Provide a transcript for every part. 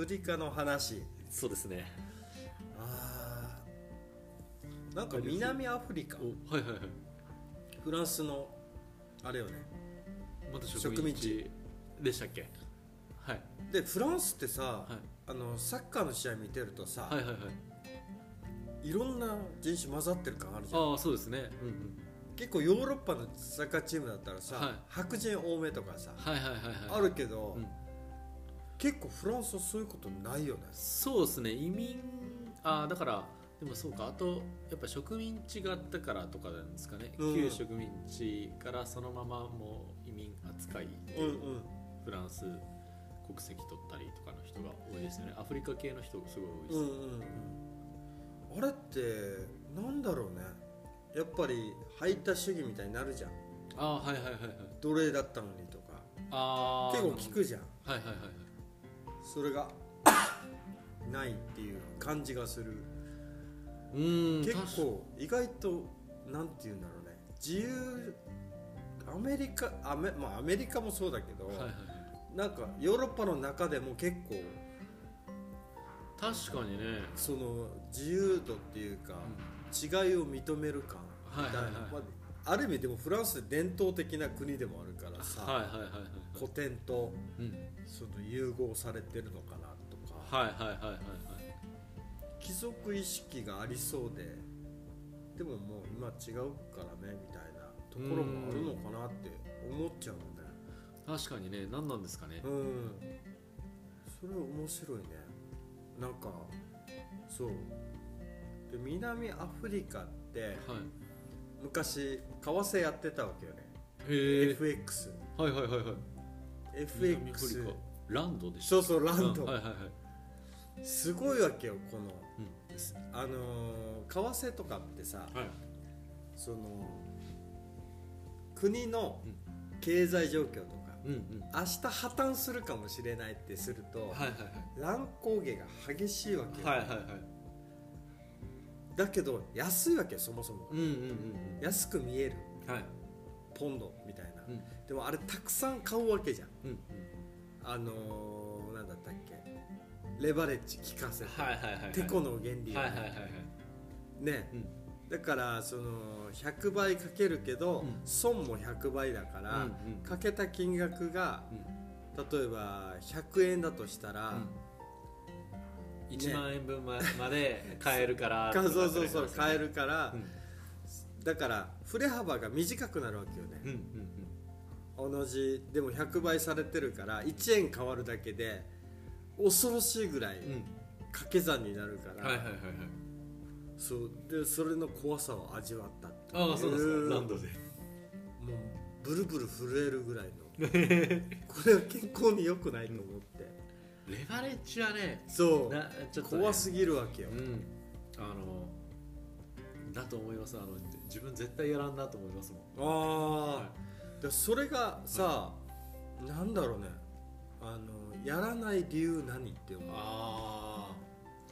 フリカの話。そうですね。あー。なんか南アフリカ。おはいはいはい。フランスのあれよね。また植民地。でしたっけ？はい。でフランスってさ、はい。あのサッカーの試合見てるとさ、はいはいはい。い、ろんな人種混ざってる感あるじゃん。ああそうですね。うんうん。結構ヨーロッパのサッカーチームだったらさ、はい。白人多めとかさ、はいはいはいはい。あるけど、うん結構フランスはそういうことないよね。そうですね。移民ああだからでもそうか。あとやっぱ植民地があったからとかなんですかね、うん。旧植民地からそのままもう移民扱いでうんうん。フランス国籍取ったりとかの人が多いですよね。アフリカ系の人すごい多いです、うんうんうん。あれってなんだろうね。やっぱり排他主義みたいになるじゃん。ああはいはいはいはい。奴隷だったのにとか。ああ結構聞くじゃん。はいはいはいはいそれがないっていう感じがする。うーん結構意外となんて言うんだろうね。自由アメリカアメ,、まあ、アメリカもそうだけど、はいはいはい。なんかヨーロッパの中でも結構確かにね。その自由度っていうか、違いを認める感みたいな、はいはい。はいまあ、ある意味でもフランス伝統的な国でもあるからさ、はいはいはいはい古典とうん。その融合されてるのかなとか、はいはいはいはいはい。貴族意識がありそうででももう今違うからねみたいなところもあるのかなって思っちゃうんだよ確かにね何なんですかね。うん。それ面白いね。なんかそう。で南アフリカってはい。昔為替やってたわけよね。FX はいはいはいはい FX ランドでしたそうそうランド。あはいはいはい。すごいわけよこの、うあのー為替とかってさはい。その国の経済状況とかうんうん。明日破綻するかもしれないってすると、はいはい乱高下が激しいわけよ、はいはいはい。はいだけど安いわけよそもそも。うんうんうん安く見える。うんはいポンドみたいな、うん。でもあれたくさん買うわけじゃん。うん。うんあのー、なんだったっけ？レバレッジ効かせて、はいはいはいはい。テコの原理をはいはいはいはい。ね、うん。だからその100倍かけるけど、うん。損も100倍だから、かけた金額がうん。例えば100円だとしたら、うん。1万円分ままで買えるからか そうそうそう買えるから、うんだから振れ幅が短くなるわけよね、うんうん同じでも100倍されてるから1円変わるだけで恐ろしいぐらいうん。うん掛け算になるから、はいはいはいはい。そう。でそれの怖さを味わったっああそうですか。ランドで？もうブルブル震えるぐらいの。これは健康に良くないと思って、レバレッジはねそう。なちょっとね。怖すぎるわけよ、うん。あのだと思いますあの自分絶対やらんなと思いますもん。ああ、はでそれがさ、なんだろうね。あのやらない理由何って思う。あ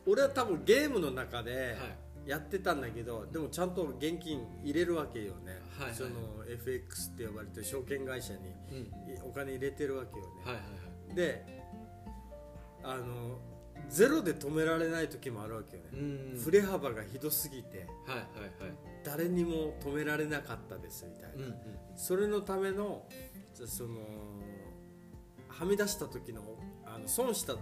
俺は多分ゲームの中あではい。やってたんだけど、でもちゃんと現金入れるわけよね、はいはい。その FX って呼ばれてる証券会社に。お金入れてるわけよね、はいはいはい。であのゼロで止められない時もあるわけよね、うん。振れ幅がひどすぎて。はいはいはい誰にも止められなかったですみたいな、うんうん。それのためのそのはみ出した時のあの損した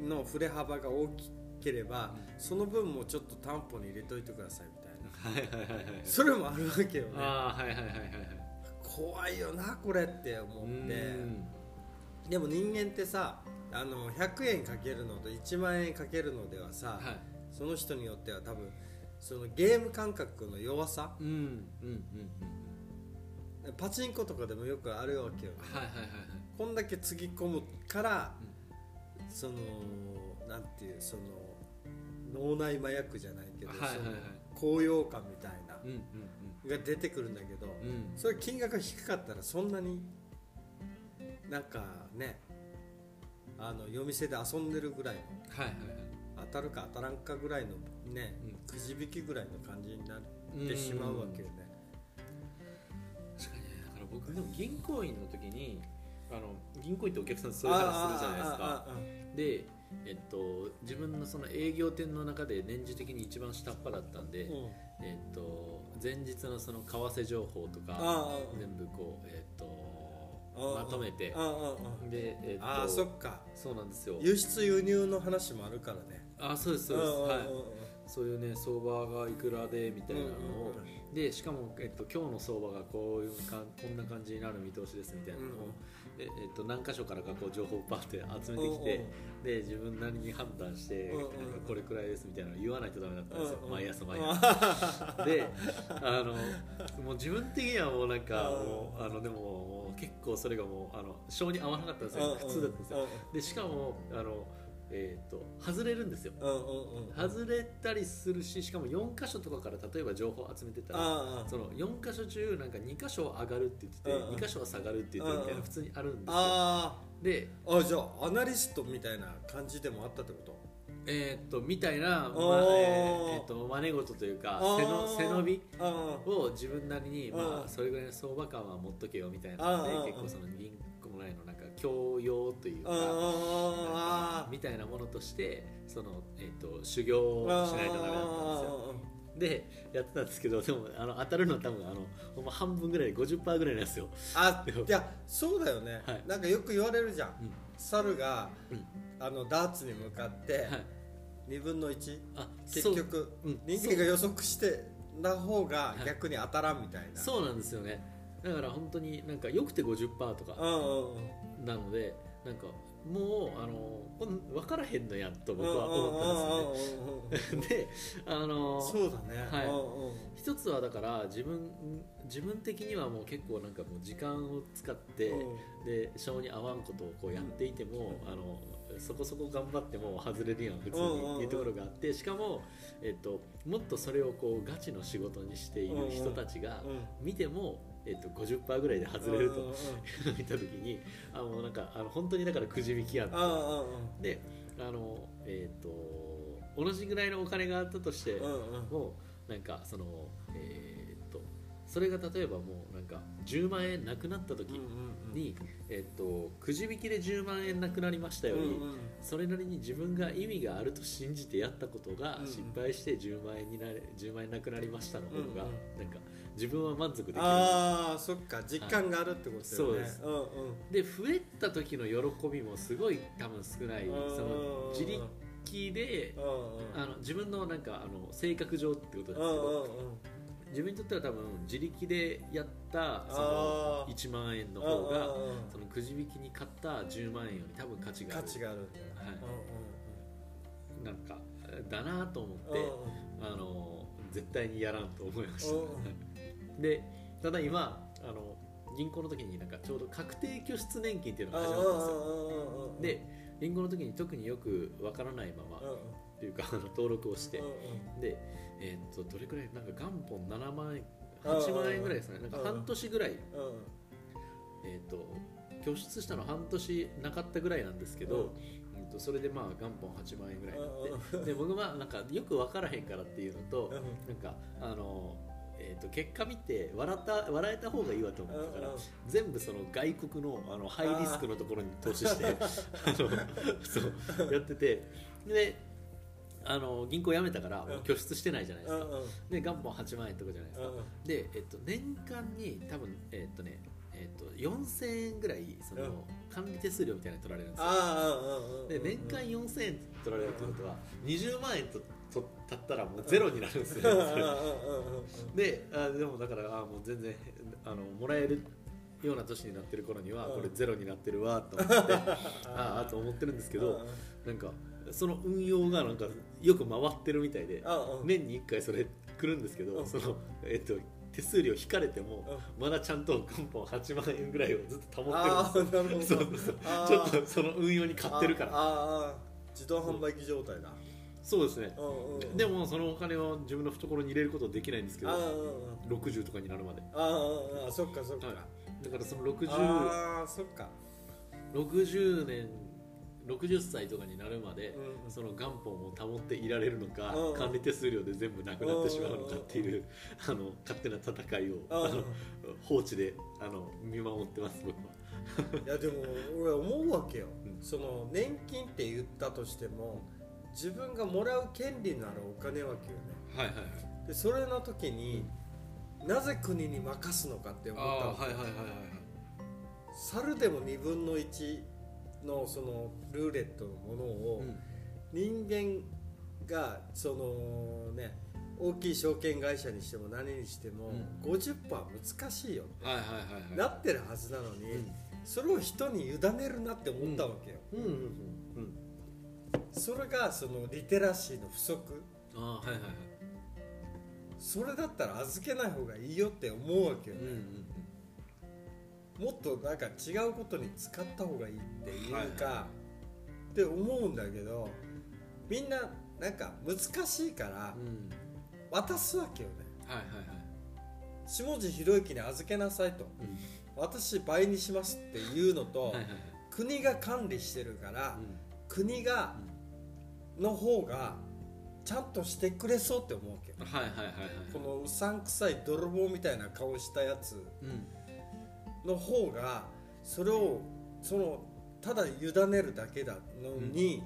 の振れ幅が大きければ、その分もちょっと担保に入れといてくださいみたいな。はいはいはいはいそれもあるわけよね。はいはいはいはい怖いよなこれって思って。でも人間ってさあの100円かけるのと1万円かけるのではさ、はい。その人によっては多分そのゲーム感覚の弱さ？うんうんうんうん。パチンコとかでもよくあるわけよ。ねはいはいはいはい。こんだけつぎ込むから、そのなんていうその脳内麻薬じゃないけど、はいはいはい。高揚感みたいなうんうんが出てくるんだけど、うんうん。それ金額が低かったらそんなになんかねあの夜店で遊んでるぐらいのはいはいはい。当たるか当たらんかぐらいのね、うん。くじ引きぐらいの感じになってしまうわけよね。確かにね。だから僕でも銀行員の時にあの銀行員ってお客さんそれからするじゃないですか。ああああでえっと、自分のその営業店の中で年次的に一番下っ端だったんで、うん。えっと、前日のその為替情報とかああ全部こう、えっと、ああまとめて。ああああ。で、えっと、ああそっか。そうなんですよ。輸出輸入の話もあるからね。あそうですそうです、はい、そういうね相場がいくらでみたいなのを、でしかも、えっと、今日の相場がこういうかこんな感じになる見通しですみたいなのを、ええっと、何箇所からかこう情報をパーって集めてきて、で自分なりに判断して、なんかこれくらいですみたいなのを言わないとダメだったんですよ、毎朝毎朝。であのもう自分的にはもうなんかうん。もうあのでももう結構それがもうあの性に合わなかったんですよ、普通だったんですよ、でしかもあの、えー、と外れるんですよ。うんうんうん外れたりするししかも4箇所とかから例えば情報を集めてたらああその4箇所中なんか2箇所上がるって言ってて、うんうん。2箇所は下がるって言ってるみたいうん。うんな普通にあるんですよ、あでああじゃあアナリストみたいな感じでもあったってこと？えーっとみたいな、まあえーっと真似事というか背の背伸びあを自分なりに、まうん。あ、それぐらいの相場感は持っとけよみたいなのうんうんで結構その銀行内のなんか教養というあかみたいなものとしてその、えーっと修行をしないとダメだったんですよ。でやってたんですけどでもあの当たるのは多分あのほんま半分ぐらいで50%ぐらいなんですよ、あいやそうだよね、はい。なんかよく言われるじゃん、うん。猿が、うん。あのダーツに向かってはい、2分の1あそう。結局、うん。人間が予測してな方が逆に当たらんみたいな、そうなんですよね。だから本当になんかよくて50%とかうんうんうん。なのでなんかもうあの分からへんのやと僕は思ったんですよねであのそうだね、はい。一つはだから自分自分的にはもう結構なんかもう時間を使って、で性に合わんことをこうやっていても、あのそこそこ頑張っても外れるやん普通にっていうところがあってしかも、えっと、もっとそれをこうガチの仕事にしている人たちがうん。見ても、えっと、50%ぐらいで外れると 見た時にあもうなんかあの本当にだからくじ引きやんであのえっ、と同じぐらいのお金があったとしてもなんかそのえっ、とそれが例えばもうなんか10万円なくなった時に、えっ、とくじ引きで10万円なくなりましたより、それなりに自分が意味があると信じてやったことがうん失敗して10万円になれ10万円なくなりましたの方が、うなんか自分は満足できる。ああそっか。実感があるってことだよね、そうですうんうん。で増えた時の喜びもすごい多分少ない。うんその自力でうんうん。あの自分のなんかあの性格上ってことですけうんうんど自分にとっては多分自力でやったそのあー1万円のうん方がうんうんそのくじ引きに買った10万円より多分価値があ価る値があるんだよはい。うんなんかだなと思ってうんうん。あの絶対にやらんと思いましうたでただ今あの銀行の時になんかちょうど確定拠出年金っていうのが始まったんですよ。で銀行の時に特によくわからないままっていうか登録をしてで、えーっとどれくらいなんか元本7万円8万円ぐらいですねなんか半年ぐらい、えーっと拠出したの半年なかったぐらいなんですけど、うんとそれでまあ元本8万円ぐらいになってで僕はなんかよく分からへんからっていうのとうんなんかあの、えー、と結果見て笑った笑えた方がいいわと思ったから全部その外国のあのハイリスクのところに投資してあのそうやっててであの銀行辞めたからもう拠出してないじゃないですか。で元本8万円とかじゃないですか。うんで、えっと、年間に多分えっとねえっと、4000円ぐらいその、うん。管理手数料みたいなの取られるんですよ。で年間4000円取られるってことは20万円ととたったらもうゼロになるんですよ。であでもだからあもう全然あのもらえるような年になってる頃にはうん。これゼロになってるわと思って ああと思ってるんですけどなんかその運用がなんかよく回ってるみたいで年に1回それ来るんですけどうん。そのえっと手数料引かれてもまだちゃんと元本8万円ぐらいをずっと保あってるんですよ。ちょっとその運用に買ってるから。自動販売機状態だそうですね。うんうんでもそのお金を自分の懐に入れることはできないんですけああど60とかになるまで。ああそっかそっか。はい。だからその60ああそっか。60年60歳とかになるまで、うんその元本を保っていられるのか、うん管理手数料で全部なくなってしまうのかっていう、あの勝手な戦いを、うん。あの放置であの見守ってます僕は。いやでも俺思うわけよ、うん。その年金って言ったとしても自分がもらう権利のあるお金わけよね。はいはいはい。でそれの時に、なぜ国に任すのかって思ったわけ。はいはいはいはい猿でも2分の1のそのルーレットのものを、人間がそのね大きい証券会社にしても何にしても、う50%難しいよってはいはいはいはい。なってるはずなのに、うん。それを人に委ねるなって思ったわけよ、うんうんうんうんそれがそのリテラシーの不足。ああはいはいはいそれだったら預けない方がいいよって思うわけようんうんもっとなんか違うことに使った方がいいっていうか、はいはいはって思うんだけどみんななんか難しいから渡すわけよね。はいはいはい。下地博之に預けなさいと。うん。私倍にしますっていうのと、はいはいはい。国が管理してるから、うん国がの方がちゃんとしてくれそうって思うわけ。よはいはいはいはい。このうさんくさい泥棒みたいな顔したやつうん。の方がそれをそのただ委ねるだけだのに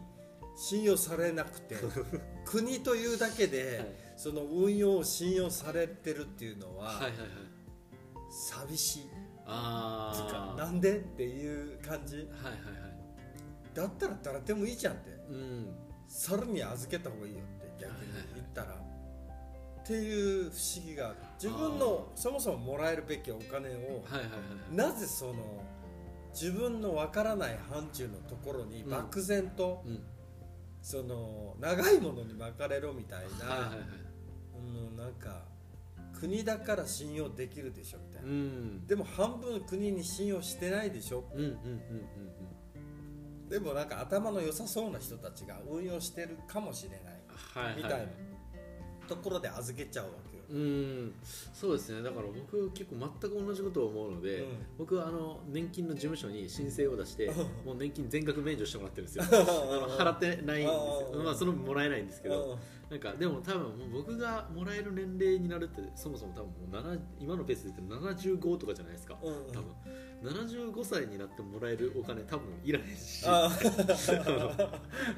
信用されなくて 国というだけで、はい。その運用を信用されてるっていうのは、はいはいはい。寂しい。ああなんで？っていう感じ。はいはいはいだったら誰でもいいじゃんって。うん。猿に預けた方がいいよって逆に言ったら、っていう不思議がある。自分のそもそももらえるべきお金をはいはいはいなぜその自分のわからない範疇のところにうん。漠然と、うん。その長いものに巻かれろみたいな、はいはいはいうんなんか国だから信用できるでしょみたいな、うん。でも半分国に信用してないでしょ。うんうんうんでもなんか頭の良さそうな人たちが運用してるかもしれないはいはい。みたいなところで預けちゃうわけよ。うん。そうですね。だから僕結構全く同じことを思うので、うん。僕はあの年金の事務所に申請を出してうん。もう年金全額免除してもらってるんですよ。あの払ってないんですよ。うん。まあその分もらえないんですけどなんかでも多分もう僕がもらえる年齢になるってそもそも多分もう7今のペースで言って75とかじゃないですか。うんうん。多分。75歳になってもらえるお金多分いらないし。あ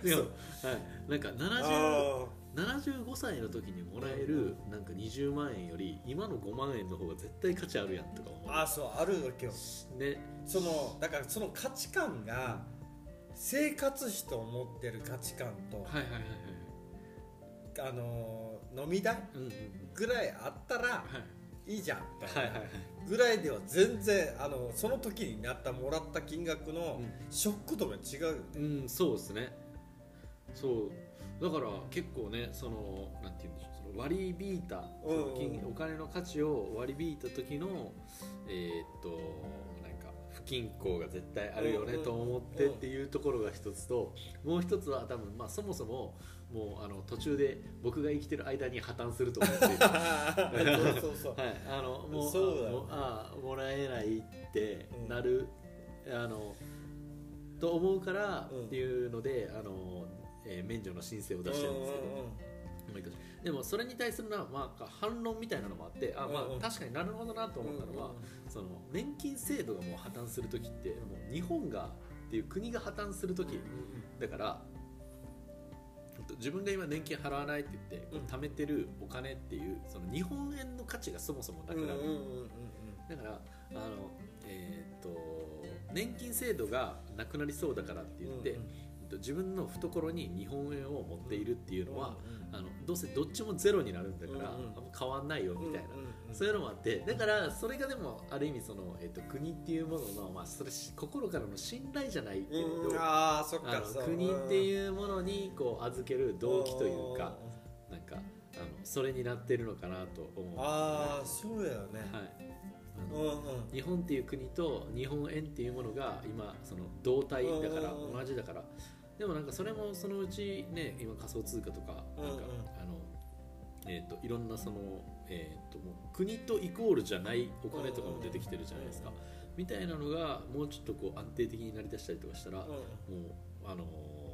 でも、はい、なんか70あ75歳の時にもらえるなんか20万円より今の5万円の方が絶対価値あるやんとか思あそうあるわけよ。うね。そのだからその価値観が生活費と思ってる価値観と、はいはいはいはいあの飲み代うんうんうん。ぐらいあったらはい。いいじゃんみたいぐらいでは全然あのその時になったもらった金額のうん。ショック度が違うよね、うんそうですね。そう。だから結構ねそのなんて言うんでしょうその割り引いた、うん。お金の価値を割り引いた時のえーっと均衡が絶対あるよねうんうんと思ってっていうところが一つともう一つは多分まあそもそももうあの途中で僕が生きてる間に破綻すると思っている。そうそうそう。はい、あのもうそうだよあもうあもらえないってなる、あのと思うからうんっていうので、あのえー免除の申請を出してるんですけど、毎年でもそれに対するな、まあ、反論みたいなのもあってあ、まあ、確かになるほどなと思ったのは、その年金制度がもう破綻する時ってもう日本がっていう国が破綻する時だからえっと自分が今年金払わないって言って貯めてるお金っていうその日本円の価値がそもそもなくなる、だからあの、えーっと年金制度がなくなりそうだからって言って、自分の懐に日本円を持っているっていうのは、うんあのどうせどっちもゼロになるんだから、うんうん。変わんないよみたいな、うんうんうん。そういうのもあってだからそれがでもある意味その、えっと国っていうものの、まあ、それし心からの信頼じゃないけれど、うん。ああそっか。国っていうものにこう預ける動機というかなんかあのそれになってるのかなと思う。ああそうだよね、はい。あのうんうん。日本っていう国と日本円っていうものが今その同体だからうん。同じだからでもなんかそれもそのうちね今仮想通貨とかなんかうん。うんあのえー、といろんなその、えー、ともう国とイコールじゃないお金とかも出てきてるじゃないですか。みたいなのがもうちょっとこう安定的になりだしたりとかしたら、もうあのー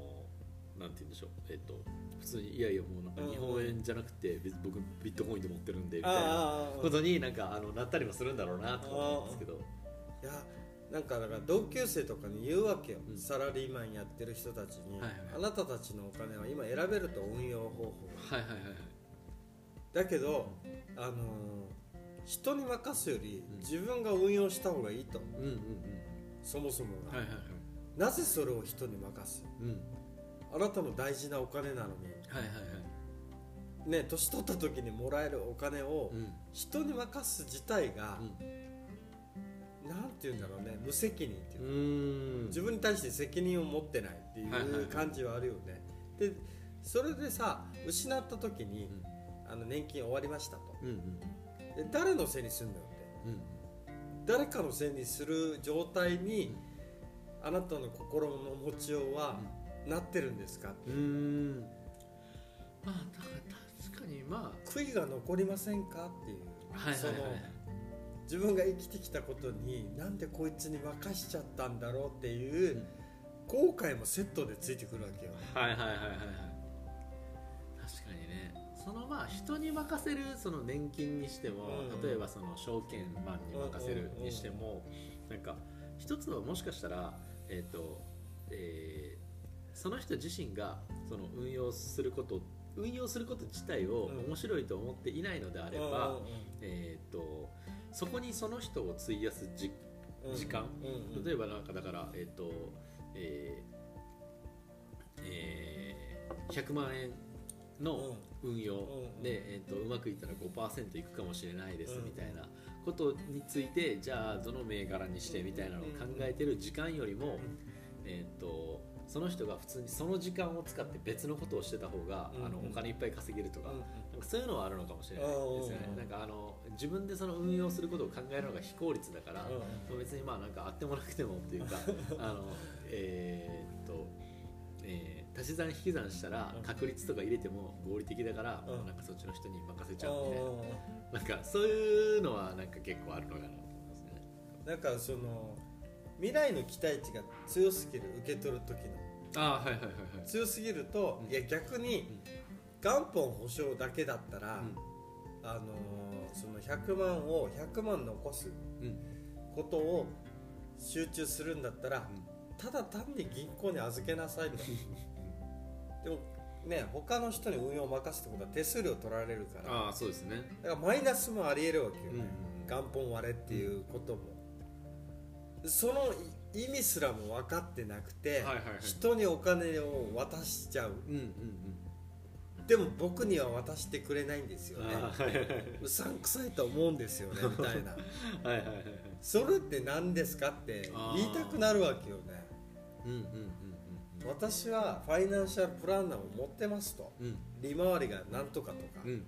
なんて言うんでしょうえっ、と普通にいやいやもうなんか日本円じゃなくて別僕ビットコインで持ってるんでみたいなことになんかあのなったりもするんだろうなと思うんですけど。いやなんかだから同級生とかに言うわけよ、うん。サラリーマンやってる人たちに、はいはい。あなたたちのお金は今選べると運用方法。はいはいはいはい。だけど、あのー人に任すよりうん。自分が運用した方がいいと。うんうんうん。そもそもが、はいはいはい。なぜそれを人に任す？うん。あなたの大事なお金なのに。はいはいはい。ね年取った時にもらえるお金をうん。人に任す自体が、なんて言うんだろうね無責任っていうう自分に対して責任を持ってないっていう感じはあるよね、でそれでさ失った時に、あの年金終わりましたと。うんうん。で誰のせいにするんだよって。うん。誰かのせいにする状態に、あなたの心の持ちようはなってるんですか、うんうん。まあだから確かにま悔いが残りませんかっていう、あはいはいそのはい。はい自分が生きてきたことになんでこいつに任しちゃったんだろうっていう、うん後悔もセットでついてくるわけよはいはいはいはいはい。確かにね。そのまあ人に任せるその年金にしても、うん。例えばその証券マンに任せるにしても、なんか一つはもしかしたらえっ、と、えーその人自身がその運用すること運用すること自体をうん面白いと思っていないのであれば、えー、とそこにその人を費やすじ時間？うんうん例えばなんかだからえっ、とえーえー100万円の運用うんで、えー、とうまくいったら5%いくかもしれないですうん。みたいなことについてじゃあどの銘柄にしてみたいなのを考えてる時間よりも、えー、とその人が普通にその時間を使って別のことをしてた方が、うんあのお金いっぱい稼げるとか,、うんなんかそういうのはあるのかもしれないですよね。うんなんかあの自分でその運用することを考えるのが非効率だから、うん。別にまあなんかあってもなくてもっていうか あのえーっと、えー足し算引き算したらうん。確率とか入れても合理的だから、うん。なんかそっちの人に任せちゃううみたいん。ななんかそういうのはなんか結構あるのかなと思いますね。なんかその未来の期待値が強すぎる受け取る時の。ああはいはいはいはい。強すぎると、うん。いや逆に元本保証だけだったら、あのーその100万を100万残すうん。うんことを集中するんだったら、ただ単に銀行に預けなさいと。でもね他の人に運用を任すってことは手数料取られるから。ああそうですね。だからマイナスもありえるわけよね、うん。元本割れっていうことも、その意味すらも分かってなくて、はいはいはい。人にお金を渡しちゃう。うんうんうん。でも僕には渡してくれないんですよね。はいはいはい。うさんくさいと思うんですよね みたいな。はいはいはいはい。それって何ですかって言いたくなるわけよね。うんうんうん私はファイナンシャルプランナーを持ってますと。うんうん。利回りがなんとかとか。うん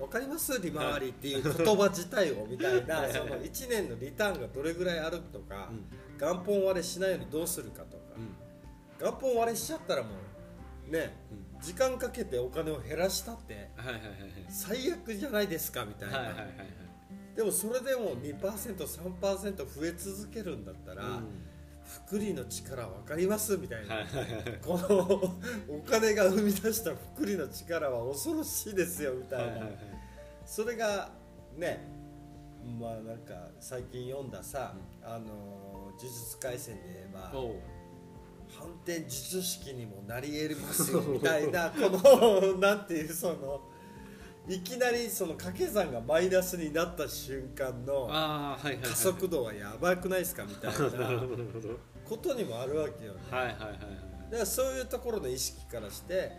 わかります？利回りっていう言葉自体をみたいなその1年のリターンがどれぐらいあるとかうん。元本割れしないようにどうするかとか。うん。元本割れしちゃったらもうねうん。時間かけてお金を減らしたって最悪じゃないですかみたいな、はいはいはいはいでもそれでも 2%3% 増え続けるんだったら、うん福利の力分かります？みたいな、はい。はいはいこのお金が生み出した福利の力は恐ろしいですよみたいな、はいはいはい。それがねまあなんか最近読んださ、あの呪術廻戦で言えば反転術式にもなり得ますよみたいな このなんていうそのいきなりその掛け算がマイナスになった瞬間の加速度はやばくないですかみたいな ことにもあるわけよね。はいはいはい。はいだからそういうところの意識からして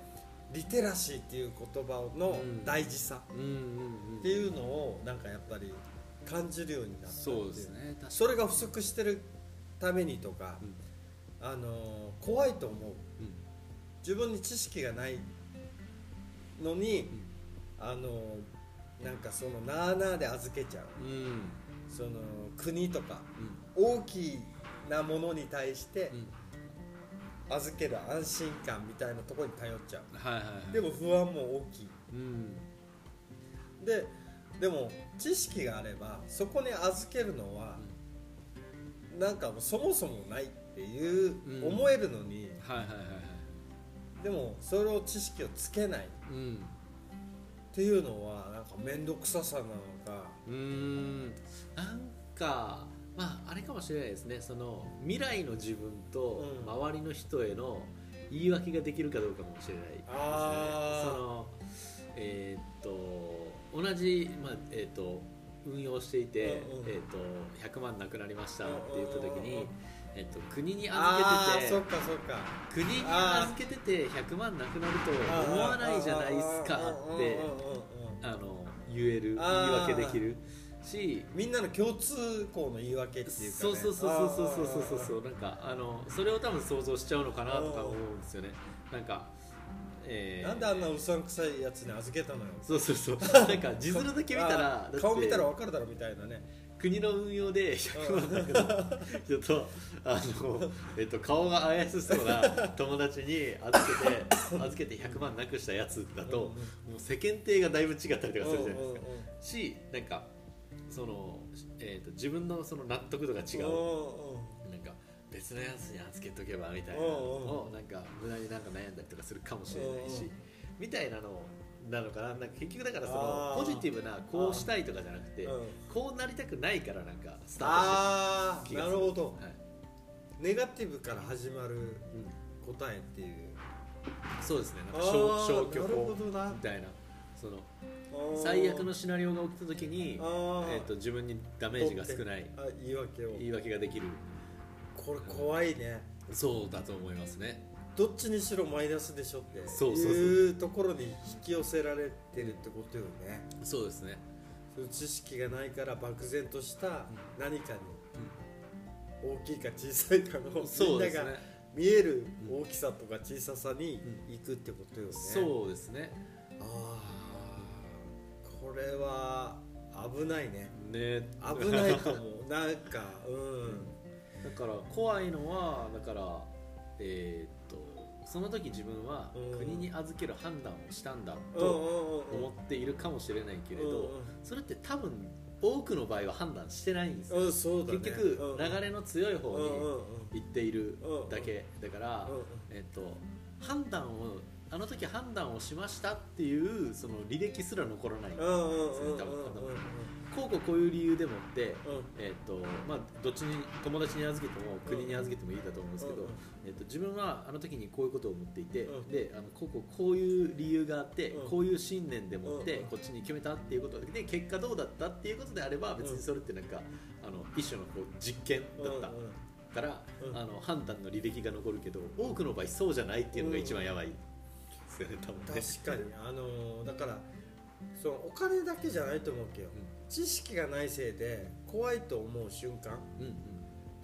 リテラシーっていう言葉の大事さっていうのをなんかやっぱり感じるようになったそうですね。それが不足してるためにとか、うん。あのー怖いと思う。うん。自分に知識がないのに、あのーなんかそのなあなあで預けちゃう。うん。うんその国とかうん。大きなものに対してうん。預ける安心感みたいなところに頼っちゃう。はいはいはい。でも不安も大きい。うん。ででも知識があればそこに預けるのは、なんかもうそもそもないっていううん。思えるのに、はいはいはいはい。でもそれを知識をつけない。っうんていうのはなんか面倒くささなのか。うーん。なんかまああれかもしれないですね。その未来の自分とうん。周りの人への言い訳ができるかどうかもしれないですそのえーっと同じ、まあえーっと運用していて、うんうん。えーっと100万なくなりましたって言った時にうんうんうんうん、えーっと国に預けてってかそっか。国に預けてて100万なくなると思わないじゃないですかってあの言える言い訳できるしみんなの共通項の言い訳っていうか、ね、そうそうそうそうそうそうそうそうなんかあのそれを多分想像しちゃうのかなとか思うんですよねなんか、えーなんであんなうさんくさいやつに預けたのよそうそうそうなんか字面だけ見たら顔見たら分かるだろみたいなね国の運用で100万なくなった人とあの、えっと、顔が怪しそうな 友達に預けて預けて100万なくしたやつだと、もう世間体がだいぶ違ったりとかするじゃないですか、しなんかその、えー、と自分のその納得度が違う、なんか別のやつに預けとけばみたいなのをなんか無駄になんか悩んだりとかするかもしれないし、みたいなのなのかな。なんか結局だからそのポジティブなこうしたいとかじゃなくて、うん。こうなりたくないからなんかスタートして気がする。なるほど。はい。ネガティブから始まるうん。答えっていう。そうですね。なんかあ消去法みたいな。その最悪のシナリオが起きた時に、えー、と自分にダメージが少ないあ言い訳を。言い訳ができる。これ怖いね。そうだと思いますねどっちにしろマイナスでしょってそういうところに引き寄せられてるってことよね。そうですね。知識がないから漠然とした何かに大きいか小さいかのみんなが見える大きさとか小ささに行くってことよね、そうですね。ああこれは危ないね。ね。危ないと思う。なんかうん。だから怖いのはだからえーその時自分はうん。国に預ける判断をしたんだうんと思っているかもしれないけれどそれって多分多くの場合は判断してないんですよ。ね。結局流れの強い方に行っているだけだからえっと判断をあの時判断をしましたっていうその履歴すら残らないうんうんうんうんうん。うんこうこうこういう理由でもってうん。えっとまあ、どっちに友達に預けても国に預けてもいいだと思うんですけど、うんえっと、自分はあの時にこういうことを思っていて、うんであのこうこうこういう理由があって、うん。こういう信念でもって、うんこっちに決めたっていうことで結果どうだったっていうことであれば別にそれってなんか、あの一種のこう実験だったから、うん。あの判断の履歴が残るけど多くの場合そうじゃないっていうのが一番やばい。ですよね多分ね。確かに。あのーだからそのお金だけじゃないと思うけど、知識がないせいで怖いと思う瞬間。うんうん。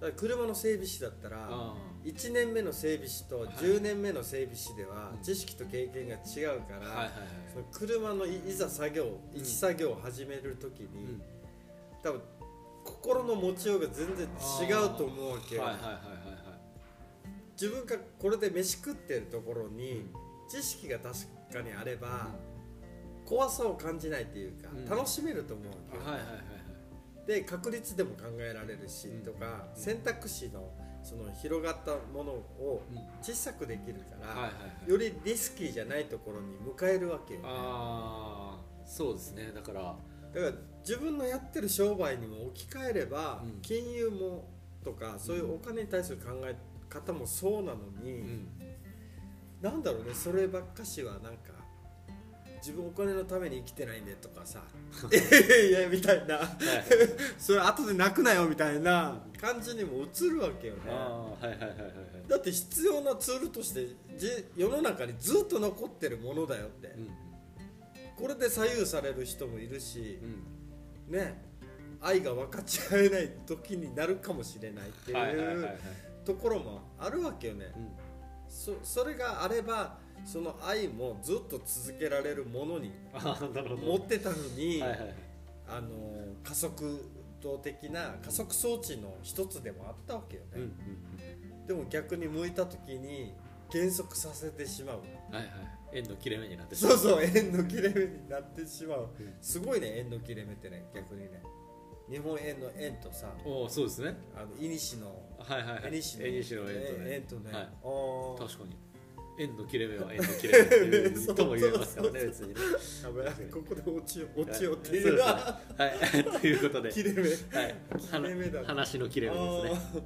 だから車の整備士だったらあ1年目の整備士とはい。10年目の整備士ではうん。知識と経験が違うから、車のいいざ作業一作業を始める時に、うん。多分心の持ちようが全然違うと思うわけよ、自分がこれで飯食ってるところに知識が確かにあれば、怖さを感じないっていうか、うん。楽しめると思うわけよ、はいはいはいはい。で確率でも考えられるし、うん。とかうん。選択肢のその広がったものをうん。小さくできるから、はいはいはい。よりリスキーじゃないところに迎えるわけよああそうですね。だからだから自分のやってる商売にも置き換えれば、うん。金融もとかそういうお金に対する考え方もそうなのに、うん。なんだろうねそればっかしはなんか自分お金のために生きてないんでとかさ。いやみたいな。はい。それ後で泣くなよみたいな。感じにも映るわけよね。だって必要なツールとしてじ世の中にずっと残ってるものだよって、うんこれで左右される人もいるしう、ん。ね。愛が分かち合えない時になるかもしれないっていうところもあるわけよね、うんそそれがあればその愛もずっと続けられるものに 持ってたのに、はいはいはい。あの加速度的な加速装置の一つでもあったわけよね、うんうんでも逆に向いた時に減速させてしまう。うんはいはい。円の切れ目になってそうそう円の切れ目になってしまう。うん。すごいね円の切れ目ってね逆にね日本円の円とさおおそうですね。あのイニシのはいはいはい。エニシの円とね。円とね、はい。確かに。円の切れ目は円の切れ目とも言えますからね別にね。ここで落ちよう落ちようってはいいう。はい。ということで。切れ目。はい、話の切れ目ですね